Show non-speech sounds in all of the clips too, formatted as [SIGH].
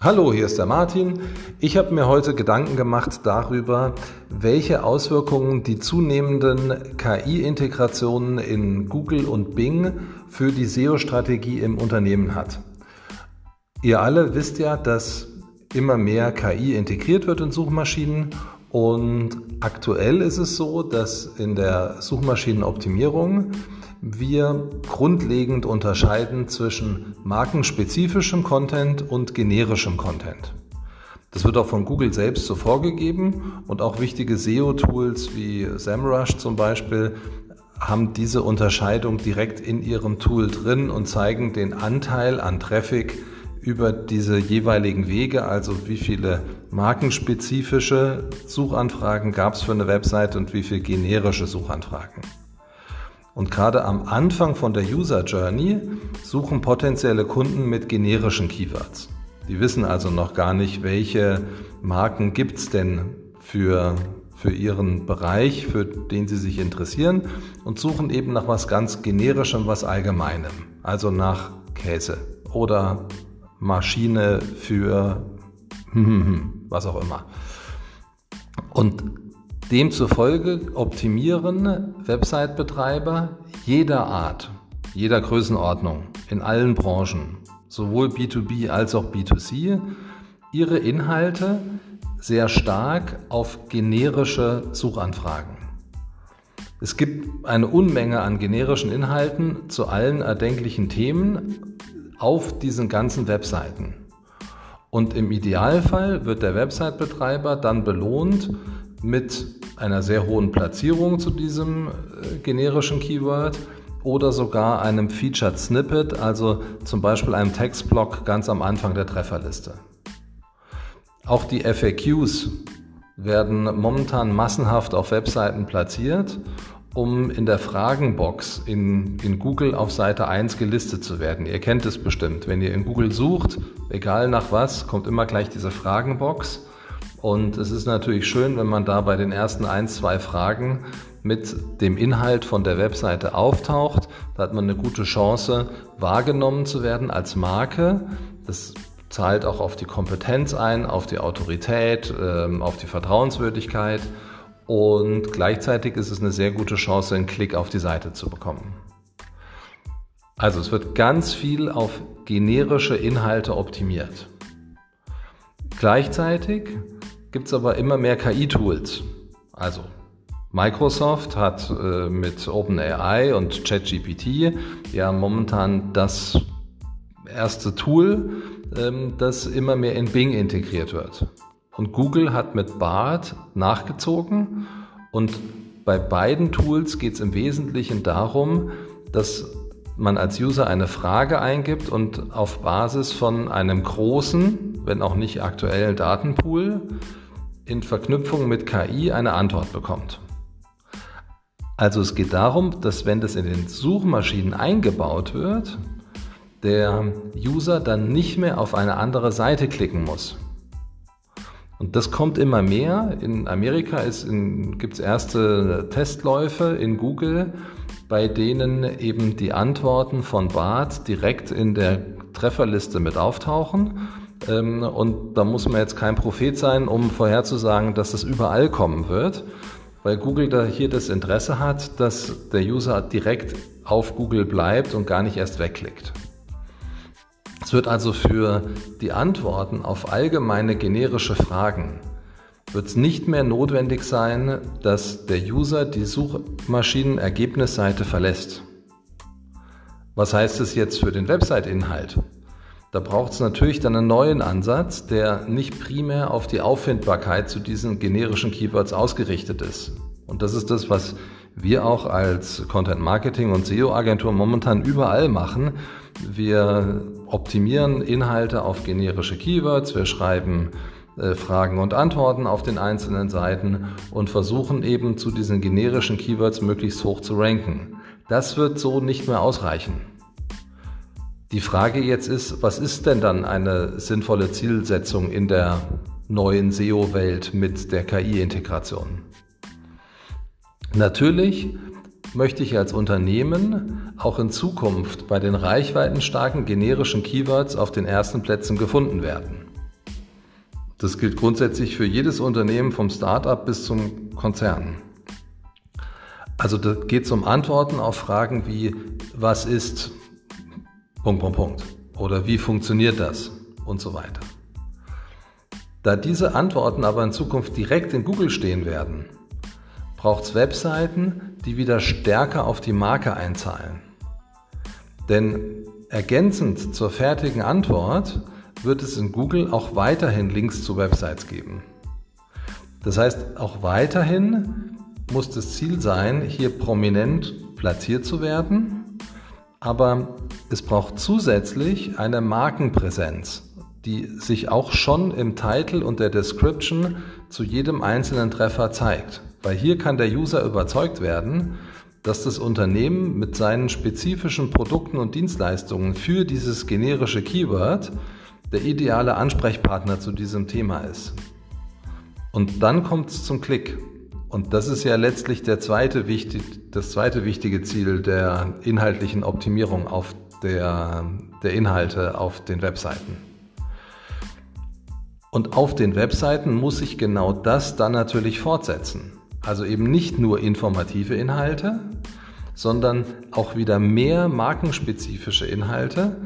Hallo, hier ist der Martin. Ich habe mir heute Gedanken gemacht darüber, welche Auswirkungen die zunehmenden KI-Integrationen in Google und Bing für die SEO-Strategie im Unternehmen hat. Ihr alle wisst ja, dass immer mehr KI integriert wird in Suchmaschinen und aktuell ist es so, dass in der Suchmaschinenoptimierung wir grundlegend unterscheiden zwischen markenspezifischem Content und generischem Content. Das wird auch von Google selbst so vorgegeben und auch wichtige SEO-Tools wie SEMrush zum Beispiel haben diese Unterscheidung direkt in ihrem Tool drin und zeigen den Anteil an Traffic über diese jeweiligen Wege, also wie viele markenspezifische Suchanfragen gab es für eine Website und wie viele generische Suchanfragen. Und gerade am Anfang von der User Journey suchen potenzielle Kunden mit generischen Keywords. Die wissen also noch gar nicht, welche Marken gibt es denn für, für ihren Bereich, für den sie sich interessieren und suchen eben nach was ganz generischem, was allgemeinem. Also nach Käse oder Maschine für [LAUGHS] was auch immer. Und Demzufolge optimieren Website-Betreiber jeder Art, jeder Größenordnung, in allen Branchen, sowohl B2B als auch B2C, ihre Inhalte sehr stark auf generische Suchanfragen. Es gibt eine Unmenge an generischen Inhalten zu allen erdenklichen Themen auf diesen ganzen Webseiten. Und im Idealfall wird der Website-Betreiber dann belohnt mit einer sehr hohen Platzierung zu diesem äh, generischen Keyword oder sogar einem Featured Snippet, also zum Beispiel einem Textblock ganz am Anfang der Trefferliste. Auch die FAQs werden momentan massenhaft auf Webseiten platziert, um in der Fragenbox in, in Google auf Seite 1 gelistet zu werden. Ihr kennt es bestimmt. Wenn ihr in Google sucht, egal nach was, kommt immer gleich diese Fragenbox. Und es ist natürlich schön, wenn man da bei den ersten ein, zwei Fragen mit dem Inhalt von der Webseite auftaucht. Da hat man eine gute Chance, wahrgenommen zu werden als Marke. Das zahlt auch auf die Kompetenz ein, auf die Autorität, ähm, auf die Vertrauenswürdigkeit. Und gleichzeitig ist es eine sehr gute Chance, einen Klick auf die Seite zu bekommen. Also es wird ganz viel auf generische Inhalte optimiert. Gleichzeitig gibt es aber immer mehr KI-Tools. Also Microsoft hat äh, mit OpenAI und ChatGPT ja momentan das erste Tool, ähm, das immer mehr in Bing integriert wird. Und Google hat mit BART nachgezogen und bei beiden Tools geht es im Wesentlichen darum, dass man als User eine Frage eingibt und auf Basis von einem großen, wenn auch nicht aktuellen Datenpool in Verknüpfung mit KI eine Antwort bekommt. Also es geht darum, dass wenn das in den Suchmaschinen eingebaut wird, der User dann nicht mehr auf eine andere Seite klicken muss. Und das kommt immer mehr. In Amerika gibt es erste Testläufe in Google, bei denen eben die Antworten von Bart direkt in der Trefferliste mit auftauchen. Ähm, und da muss man jetzt kein Prophet sein, um vorherzusagen, dass das überall kommen wird, weil Google da hier das Interesse hat, dass der User direkt auf Google bleibt und gar nicht erst wegklickt. Es wird also für die Antworten auf allgemeine generische Fragen wird es nicht mehr notwendig sein, dass der User die Suchmaschinenergebnisseite verlässt. Was heißt es jetzt für den Website-Inhalt? Da braucht es natürlich dann einen neuen Ansatz, der nicht primär auf die Auffindbarkeit zu diesen generischen Keywords ausgerichtet ist. Und das ist das, was wir auch als Content Marketing und SEO Agentur momentan überall machen. Wir optimieren Inhalte auf generische Keywords, wir schreiben Fragen und Antworten auf den einzelnen Seiten und versuchen eben zu diesen generischen Keywords möglichst hoch zu ranken. Das wird so nicht mehr ausreichen. Die Frage jetzt ist, was ist denn dann eine sinnvolle Zielsetzung in der neuen SEO-Welt mit der KI-Integration? Natürlich möchte ich als Unternehmen auch in Zukunft bei den reichweitenstarken generischen Keywords auf den ersten Plätzen gefunden werden. Das gilt grundsätzlich für jedes Unternehmen vom Startup bis zum Konzern. Also da geht es um Antworten auf Fragen wie, was ist Punkt, Punkt, Punkt oder wie funktioniert das und so weiter. Da diese Antworten aber in Zukunft direkt in Google stehen werden, braucht es Webseiten, die wieder stärker auf die Marke einzahlen. Denn ergänzend zur fertigen Antwort wird es in Google auch weiterhin Links zu Websites geben. Das heißt, auch weiterhin muss das Ziel sein, hier prominent platziert zu werden, aber es braucht zusätzlich eine Markenpräsenz, die sich auch schon im Titel und der Description zu jedem einzelnen Treffer zeigt. Weil hier kann der User überzeugt werden, dass das Unternehmen mit seinen spezifischen Produkten und Dienstleistungen für dieses generische Keyword der ideale Ansprechpartner zu diesem Thema ist. Und dann kommt es zum Klick. Und das ist ja letztlich der zweite wichtig, das zweite wichtige Ziel der inhaltlichen Optimierung auf der, der Inhalte auf den Webseiten. Und auf den Webseiten muss sich genau das dann natürlich fortsetzen. Also eben nicht nur informative Inhalte, sondern auch wieder mehr markenspezifische Inhalte,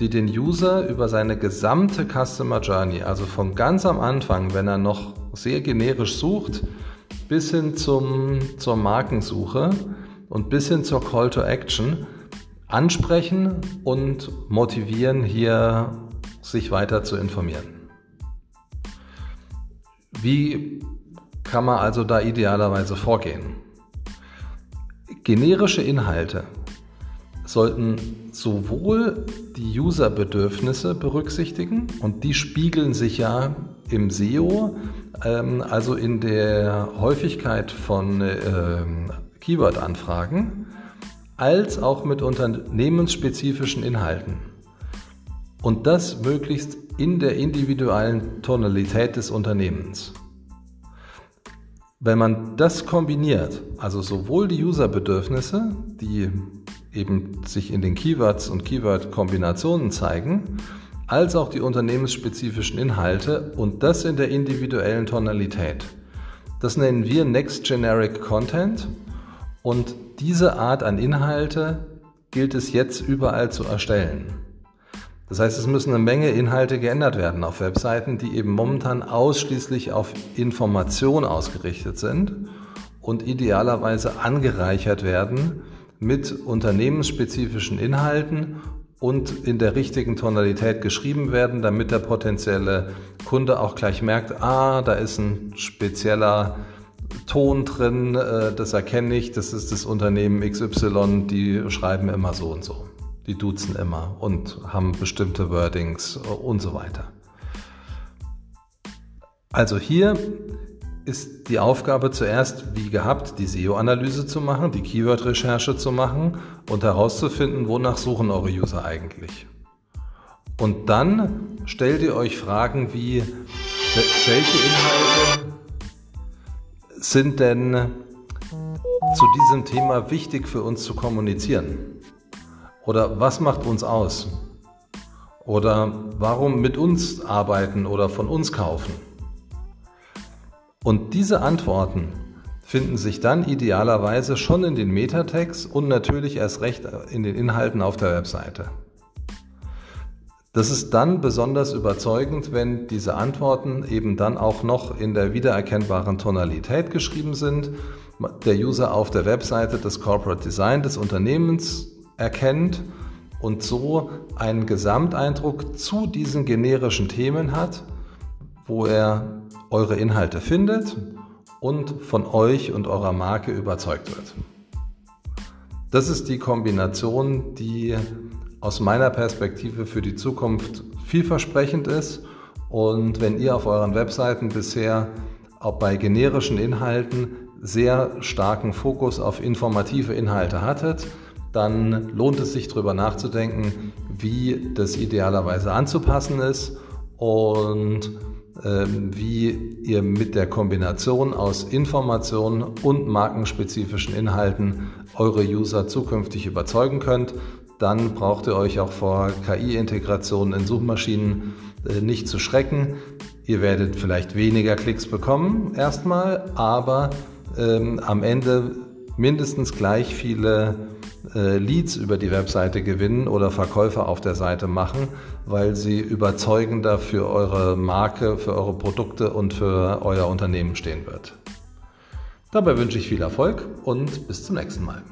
die den User über seine gesamte Customer Journey, also von ganz am Anfang, wenn er noch sehr generisch sucht, bis hin zum, zur Markensuche und bis hin zur Call to Action ansprechen und motivieren, hier sich weiter zu informieren. Wie kann man also da idealerweise vorgehen? Generische Inhalte sollten sowohl die User-Bedürfnisse berücksichtigen und die spiegeln sich ja im SEO, ähm, also in der Häufigkeit von ähm, Keyword-Anfragen, als auch mit unternehmensspezifischen Inhalten. Und das möglichst in der individuellen Tonalität des Unternehmens. Wenn man das kombiniert, also sowohl die User-Bedürfnisse, die eben sich in den Keywords und Keyword-Kombinationen zeigen, als auch die unternehmensspezifischen Inhalte und das in der individuellen Tonalität. Das nennen wir Next Generic Content und diese Art an Inhalte gilt es jetzt überall zu erstellen. Das heißt, es müssen eine Menge Inhalte geändert werden auf Webseiten, die eben momentan ausschließlich auf Information ausgerichtet sind und idealerweise angereichert werden mit unternehmensspezifischen Inhalten und in der richtigen Tonalität geschrieben werden, damit der potenzielle Kunde auch gleich merkt, ah, da ist ein spezieller Ton drin, äh, das erkenne ich, das ist das Unternehmen XY, die schreiben immer so und so. Die duzen immer und haben bestimmte Wordings und so weiter. Also hier ist die Aufgabe zuerst, wie gehabt, die SEO-Analyse zu machen, die Keyword-Recherche zu machen und herauszufinden, wonach suchen eure User eigentlich. Und dann stellt ihr euch Fragen wie, welche Inhalte sind denn zu diesem Thema wichtig für uns zu kommunizieren? Oder was macht uns aus? Oder warum mit uns arbeiten oder von uns kaufen? Und diese Antworten finden sich dann idealerweise schon in den Metatext und natürlich erst recht in den Inhalten auf der Webseite. Das ist dann besonders überzeugend, wenn diese Antworten eben dann auch noch in der wiedererkennbaren Tonalität geschrieben sind, der User auf der Webseite das Corporate Design des Unternehmens erkennt und so einen Gesamteindruck zu diesen generischen Themen hat, wo er eure Inhalte findet und von euch und eurer Marke überzeugt wird. Das ist die Kombination, die aus meiner Perspektive für die Zukunft vielversprechend ist. Und wenn ihr auf euren Webseiten bisher auch bei generischen Inhalten sehr starken Fokus auf informative Inhalte hattet, dann lohnt es sich darüber nachzudenken, wie das idealerweise anzupassen ist und wie ihr mit der Kombination aus Informationen und markenspezifischen Inhalten eure User zukünftig überzeugen könnt. Dann braucht ihr euch auch vor KI-Integration in Suchmaschinen äh, nicht zu schrecken. Ihr werdet vielleicht weniger Klicks bekommen erstmal, aber ähm, am Ende mindestens gleich viele äh, Leads über die Webseite gewinnen oder Verkäufer auf der Seite machen, weil sie überzeugender für eure Marke, für eure Produkte und für euer Unternehmen stehen wird. Dabei wünsche ich viel Erfolg und bis zum nächsten Mal.